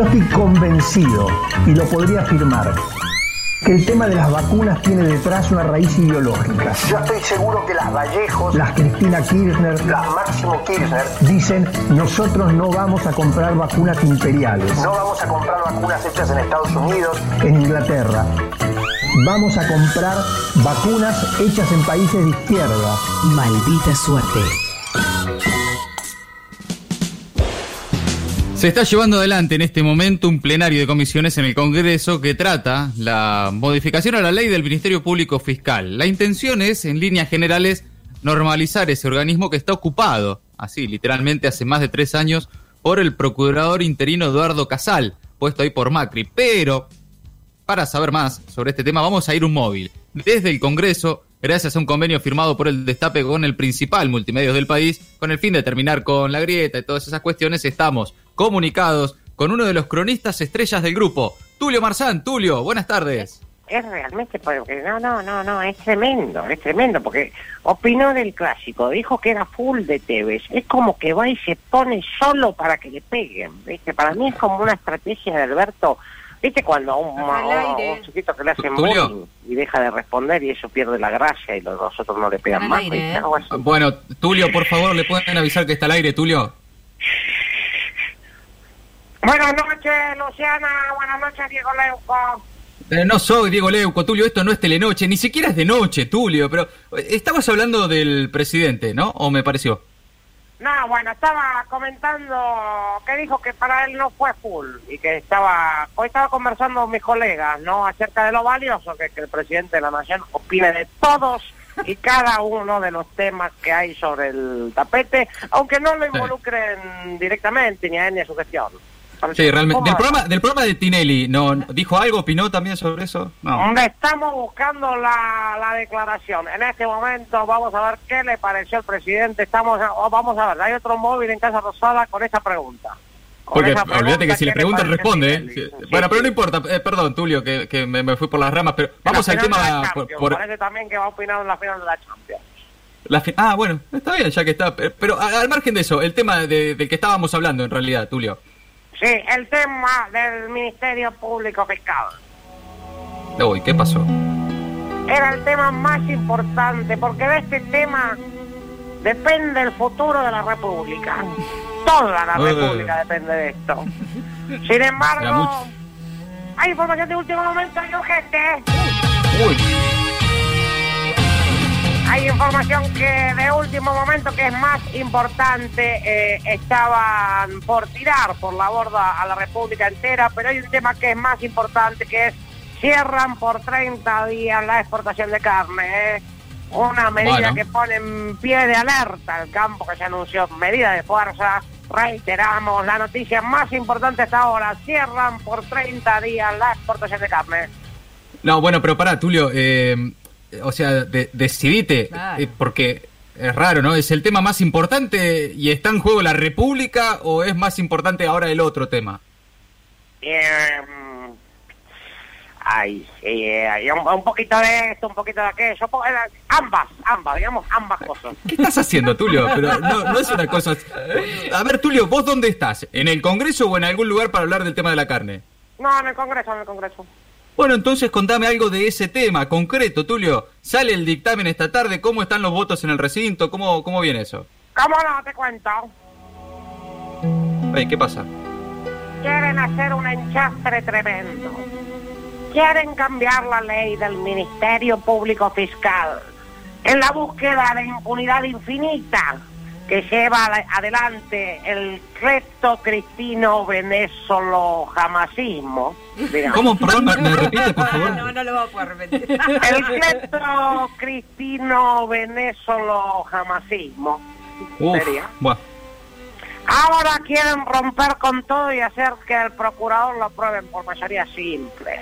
Yo estoy convencido, y lo podría afirmar, que el tema de las vacunas tiene detrás una raíz ideológica. Yo estoy seguro que las Vallejos, las Cristina Kirchner, las Máximo Kirchner dicen nosotros no vamos a comprar vacunas imperiales. No vamos a comprar vacunas hechas en Estados Unidos, en Inglaterra. Vamos a comprar vacunas hechas en países de izquierda. Maldita suerte. Se está llevando adelante en este momento un plenario de comisiones en el Congreso que trata la modificación a la ley del Ministerio Público Fiscal. La intención es, en líneas generales, normalizar ese organismo que está ocupado, así literalmente hace más de tres años, por el procurador interino Eduardo Casal, puesto ahí por Macri. Pero, para saber más sobre este tema, vamos a ir un móvil. Desde el Congreso gracias a un convenio firmado por el Destape con el principal multimedios del país, con el fin de terminar con la grieta y todas esas cuestiones, estamos comunicados con uno de los cronistas estrellas del grupo, Tulio Marzán. Tulio, buenas tardes. Es realmente, porque no, no, no, no, es tremendo, es tremendo, porque opinó del clásico, dijo que era full de Tevez, es como que va y se pone solo para que le peguen. Para mí es como una estrategia de Alberto ¿Viste cuando a un, un, chiquito que le hacen bullying y deja de responder y eso pierde la gracia y los, otros no le pegan más? Bueno, Tulio, por favor, ¿le pueden avisar que está al aire, Tulio? Buenas noches, Luciana. Buenas noches, Diego Leuco. Eh, no soy Diego Leuco, Tulio, esto no es telenoche, ni siquiera es de noche, Tulio, pero eh, estabas hablando del presidente, ¿no? ¿O me pareció? No, bueno, estaba comentando que dijo que para él no fue full y que estaba, hoy estaba conversando con mis colegas, ¿no? Acerca de lo valioso que, que el presidente de la nación opine de todos y cada uno de los temas que hay sobre el tapete, aunque no lo involucren directamente ni a él ni a su gestión. Sí, realmente. Del programa, del programa de Tinelli, ¿no dijo algo, opinó también sobre eso? No. Estamos buscando la, la declaración. En este momento vamos a ver qué le pareció al presidente. Estamos, vamos a ver, hay otro móvil en Casa Rosada con esa pregunta. Porque olvídate que si le preguntan responde. ¿eh? bueno, pero no importa. Eh, perdón, Tulio, que, que me, fui por las ramas, pero vamos al tema. Por, Parece también que va a opinar en la final de la Champions. La ah, bueno, está bien, ya que está. Pero al margen de eso, el tema de, del que estábamos hablando en realidad, Tulio. Sí, el tema del Ministerio Público Fiscal. Uy, ¿qué pasó? Era el tema más importante, porque de este tema depende el futuro de la República. Toda la República depende de esto. Sin embargo, hay información de último momento y urgente. Uy. Hay información que de último momento que es más importante, eh, estaban por tirar por la borda a la República entera, pero hay un tema que es más importante que es cierran por 30 días la exportación de carne. ¿eh? Una medida que pone en pie de alerta el campo que se anunció, medida de fuerza. Reiteramos, la noticia más importante hasta ahora, cierran por 30 días la exportación de carne. No, bueno, pero para, Tulio, eh, o sea, de, decidite, eh, porque es raro, ¿no? ¿Es el tema más importante y está en juego la República o es más importante ahora el otro tema? Eh, ay, eh, un, poquito de esto, un poquito de aquello, ambas, ambas, digamos, ambas cosas. ¿Qué estás haciendo, Tulio? Pero no, no es una cosa... A ver, Tulio, ¿vos dónde estás? ¿En el Congreso o en algún lugar para hablar del tema de la carne? No, en el Congreso, en el Congreso. Bueno, entonces contame algo de ese tema concreto, Tulio. Sale el dictamen esta tarde, ¿cómo están los votos en el recinto? ¿Cómo, cómo viene eso? ¿Cómo no? Te cuento. ¿qué pasa? Quieren hacer un enchastre tremendo. Quieren cambiar la ley del Ministerio Público Fiscal en la búsqueda de impunidad infinita que lleva adelante el reto cristino venezolo jamasismo. ¿Cómo? Perdón, ¿me, repite, por favor? No, no lo voy a poder repetir. El reto cristino venezolo jamasismo. ¿Sería? Ahora quieren romper con todo y hacer que el procurador lo apruebe por mayoría simple.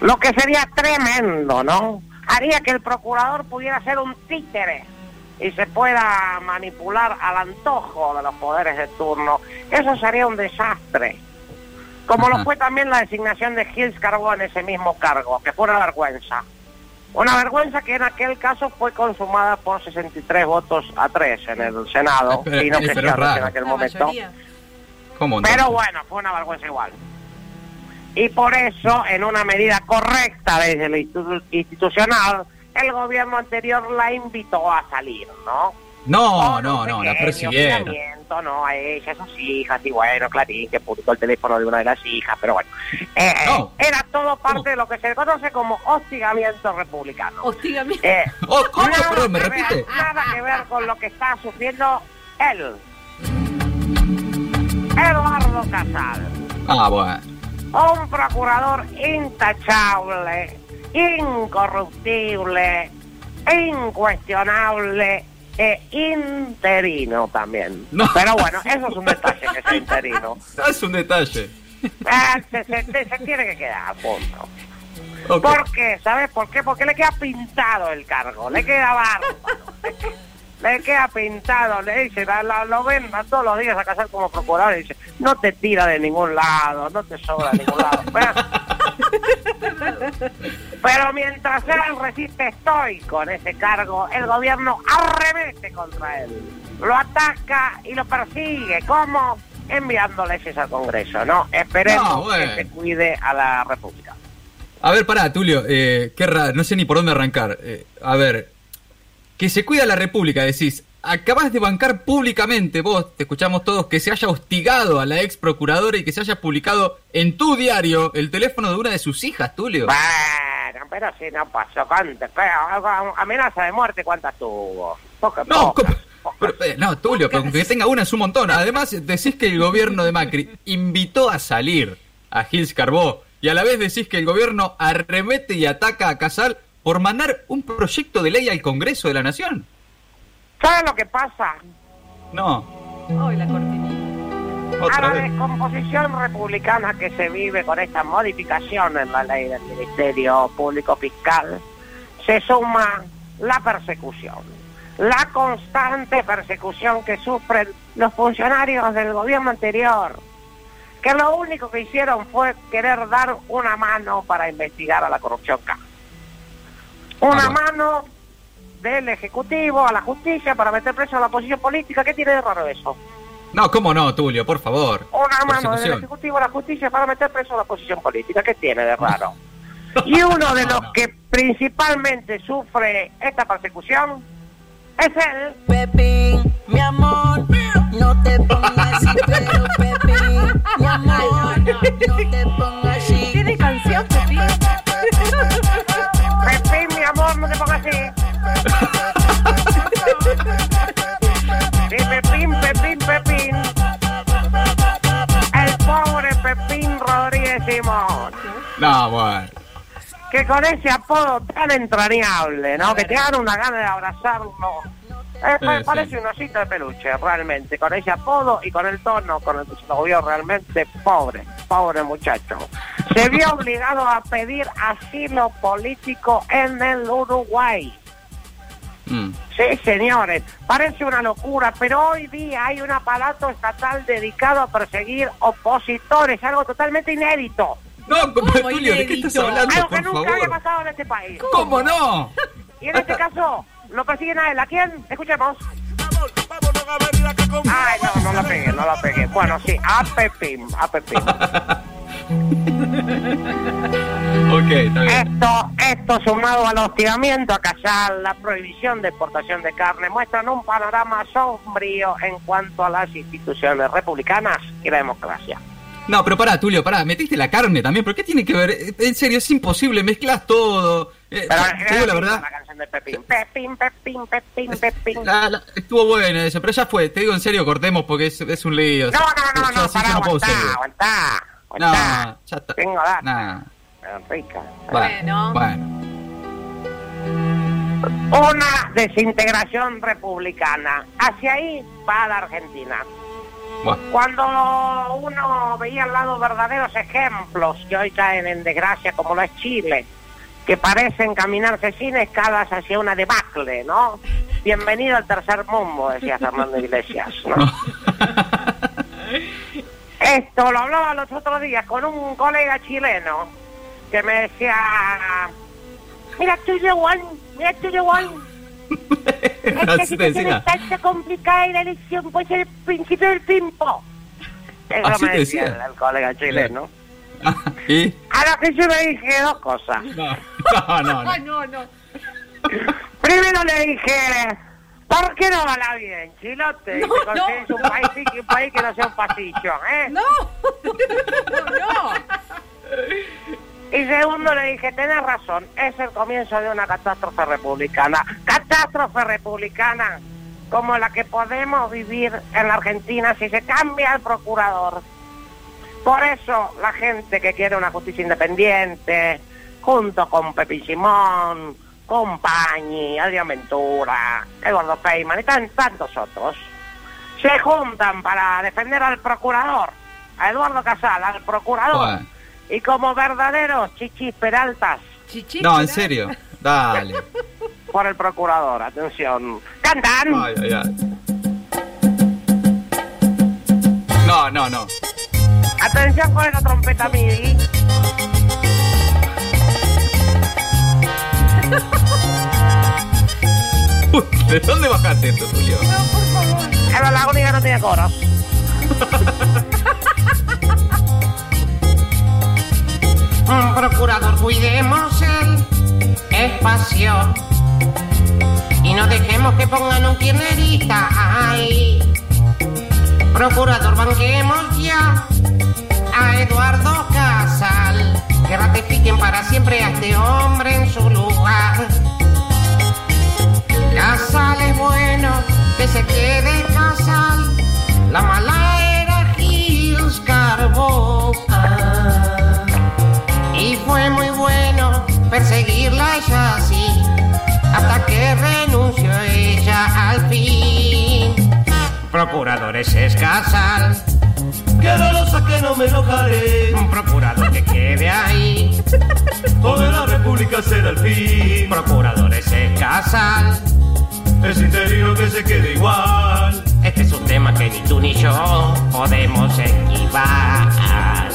Lo que sería tremendo, ¿no? Haría que el procurador pudiera ser un títere y se pueda manipular al antojo de los poderes de turno, eso sería un desastre. Como lo fue también la designación de Gilles Carbó en ese mismo cargo, que fue una vergüenza. Una vergüenza que en aquel caso fue consumada por 63 votos a 3 en el Senado, y no que en aquel momento. Pero bueno, fue una vergüenza igual. Y por eso, en una medida correcta desde lo institucional, el gobierno anterior la invitó a salir, ¿no? No, no, no, la persiguieron. No, a ella, a sus hijas, y bueno, Clarín, que publicó el teléfono de una de las hijas, pero bueno. Eh, era todo parte de lo que se conoce como hostigamiento republicano. Hostigamiento. Eh, oh, ¿Cómo? Perdón, ¿me repite? nada que ver con lo que está sufriendo él. Eduardo Casal. Ah, bueno. Un procurador intachable, incorruptible, incuestionable e interino también. Pero bueno, eso es un detalle que sea interino. Es un detalle. Ah, se, tiene que quedar, punto. ¿Por qué? ¿Sabes por qué? Porque le queda pintado el cargo, le queda bárbaro. le queda pintado, le dice, lo ven todos los días a casar como procurador y dice, no te tira de ningún lado, no te sobra de ningún lado. Pero, mientras él resiste estoico en ese cargo, el gobierno arremete contra él, lo ataca y lo persigue. ¿Cómo? Enviando leyes al Congreso, ¿no? Esperemos que se cuide a la República. A ver, pará, Tulio, eh, qué raro, no sé ni por dónde arrancar. Eh, a ver, que se cuida la República, decís, acabas de bancar públicamente, vos, te escuchamos todos, que se haya hostigado a la ex procuradora y que se haya publicado en tu diario el teléfono de una de sus hijas, Tulio. Bueno, pero si no pasó, ¿cuántas? Amenaza de muerte, ¿cuántas tuvo? no, eh, no, Tulio, que tenga una es un montón. Además, decís que el gobierno de Macri invitó a salir a Gils Carbó y a la vez decís que el gobierno arremete y ataca a Casal por mandar un proyecto de ley al Congreso de la Nación. ¿Sabes lo que pasa? No. Hoy la A la descomposición republicana que se vive con esta modificación en la ley del Ministerio Público Fiscal, se suma la persecución, la constante persecución que sufren los funcionarios del gobierno anterior, que lo único que hicieron fue querer dar una mano para investigar a la corrupción una mano del Ejecutivo a la justicia para meter preso a la oposición política. ¿Qué tiene de raro eso? No, ¿cómo no, Tulio? Por favor. Una mano del Ejecutivo a la justicia para meter preso a la oposición política. ¿Qué tiene de raro? y uno de los que principalmente sufre esta persecución es él. Pepín, mi amor, no te pongas así, pero Pepín, mi amor, no te pongas así. Rodríguez Simón. No, bueno. Que con ese apodo tan entrañable, ¿no? Que te dan una gana de abrazarlo parece un osito de peluche, realmente, con ese apodo y con el tono con el que se lo vio realmente pobre, pobre muchacho. Se vio obligado a pedir asilo político en el Uruguay. Mm. Sí, señores, parece una locura, pero hoy día hay un aparato estatal dedicado a perseguir opositores, algo totalmente inédito. No, Tulio, ¿de qué estás hablando? Algo que nunca había pasado en este país. ¿Cómo no? Y en este caso, lo persiguen a él. ¿A quién? Escuchemos. Ay, no, no la pegué, no la pegué. Bueno, sí, a Pepín, a Pepín. ok, está bien. Esto, esto sumado al hostigamiento a callar la prohibición de exportación de carne, muestran un panorama sombrío en cuanto a las instituciones republicanas y la democracia. No, pero pará, Tulio, pará, metiste la carne también, ¿pero qué tiene que ver? En serio, es imposible, mezclas todo. Eh, te digo la verdad. La canción de Pepín, Pepín, Pepín, Pepín, Pepín. estuvo buena eso, pero ya fue, te digo en serio, cortemos porque es, es un lío. No, no, no, no, pará, aguantá, aguantá, No, ya está. Tengo data. Nah. Rica. Bueno. Bueno. Una desintegración republicana. Hacia ahí va la Argentina. Cuando uno veía al lado verdaderos ejemplos que hoy caen en desgracia, como lo es Chile, que parecen caminarse sin escalas hacia una debacle, ¿no? Bienvenido al tercer mundo, decía Fernando Iglesias, ¿no? Esto lo hablaba los otros días con un colega chileno que me decía, mira, estoy de mira, estoy de Esta situación está complicada y la elección puede ser el principio del pimpo. Eso me decía, el, colega chileno. ¿Y? A lo que yo le dije dos cosas. No, no, no. no, no. Primero le dije, ¿por qué no va la vida en Chilote? No, no, un, País, un país que no sea un ¿eh? No, no. Y segundo le dije, tenés razón, es el comienzo de una catástrofe republicana. Catástrofe republicana como la que podemos vivir en la Argentina si se cambia el procurador. Por eso la gente que quiere una justicia independiente, junto con Pepi Simón, con Pañi, Adrián Ventura, Eduardo Feynman y tantos otros, se juntan para defender al procurador, a Eduardo Casal, al procurador, y como verdaderos chichis peraltas. no, en serio, dale. Por el procurador, atención. ¡Cantan! Ay, ay, ay. No, no, no. Atención con esa trompeta MIDI. ¿De dónde bajaste esto, Julio? No, por favor. En la única no tiene coros. Procurador, cuidemos el espacio y no dejemos que pongan un tiernerista. Ay, procurador, banquemos ya a Eduardo Casal. Que ratifiquen para siempre a este hombre en su lugar. Casal es bueno, que se quede Casal. La mala era Gils Carbó. Y fue muy bueno perseguirla ya así, hasta que renunció ella al fin. Procuradores es Que no lo saque, no me enojaré. Un procurador que quede ahí. O de la República será el fin. Procurador ese casal. Es interino que se quede igual. Este es un tema que ni tú ni yo podemos esquivar.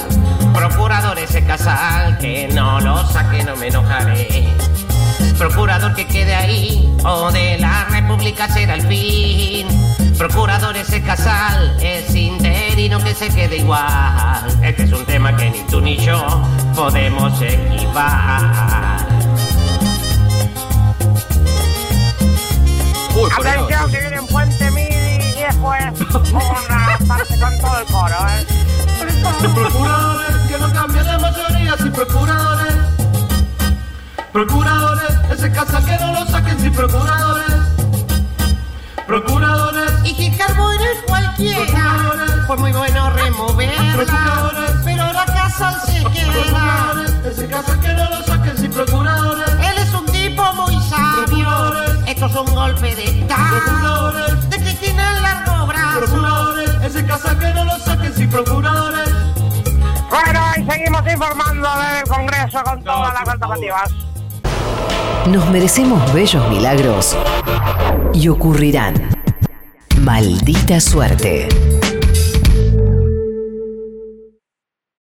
Procurador ese casal, que no lo saque, no me enojaré. Procurador que quede ahí, o de la República será el fin. Procurador ese casal, es que se quede igual. Este es un tema que ni tú ni yo podemos. Uy, Atención que viene en Puente Midi y después una parte con todo el coro, ¿eh? Procuradores que no cambien de mayoría, sin procuradores. Procuradores, ese casal que no lo saquen sin procuradores. Procuradores. Y que Carbón es cualquiera. Fue muy bueno removerla. Pero la casa se queda. Ese casa que no lo saquen sin procuradores. Él es un tipo muy sabio. Esto es un golpe de estado. De que tiene el largo brazo. Procuradores. Ese casa que no lo saquen sin procuradores. Bueno, y seguimos informando del Congreso con todas las alternativas. Nos merecemos bellos milagros y ocurrirán. Maldita suerte.